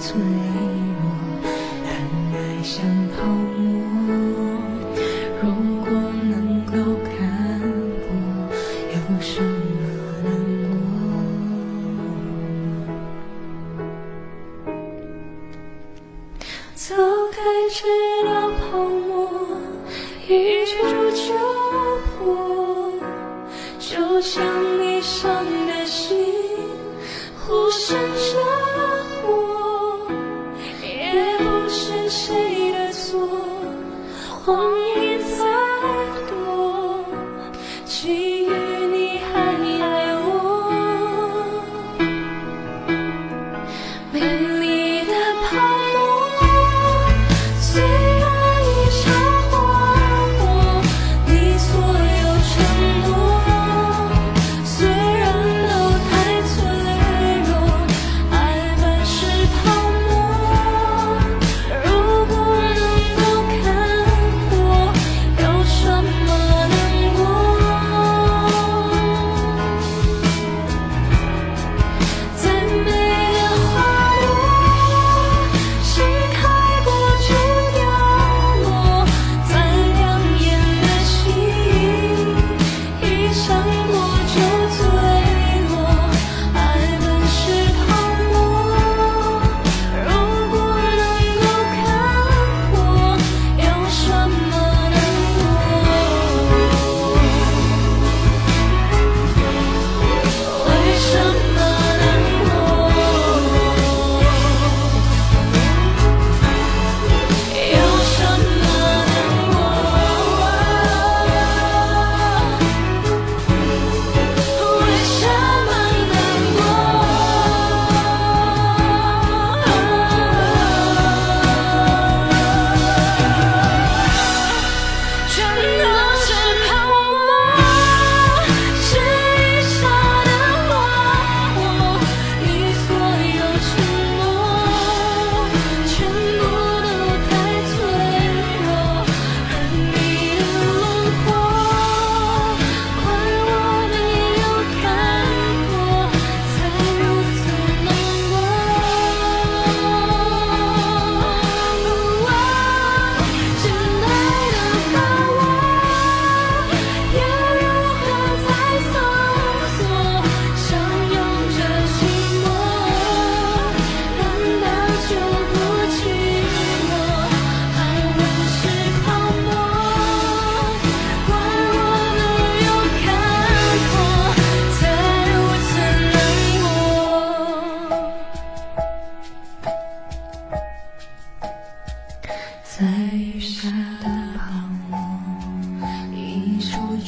脆弱，恋爱像泡沫。如果能够看破，有什么难过？早该知道泡沫一触就破，就像你伤的心，忽闪着。谁的错？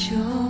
就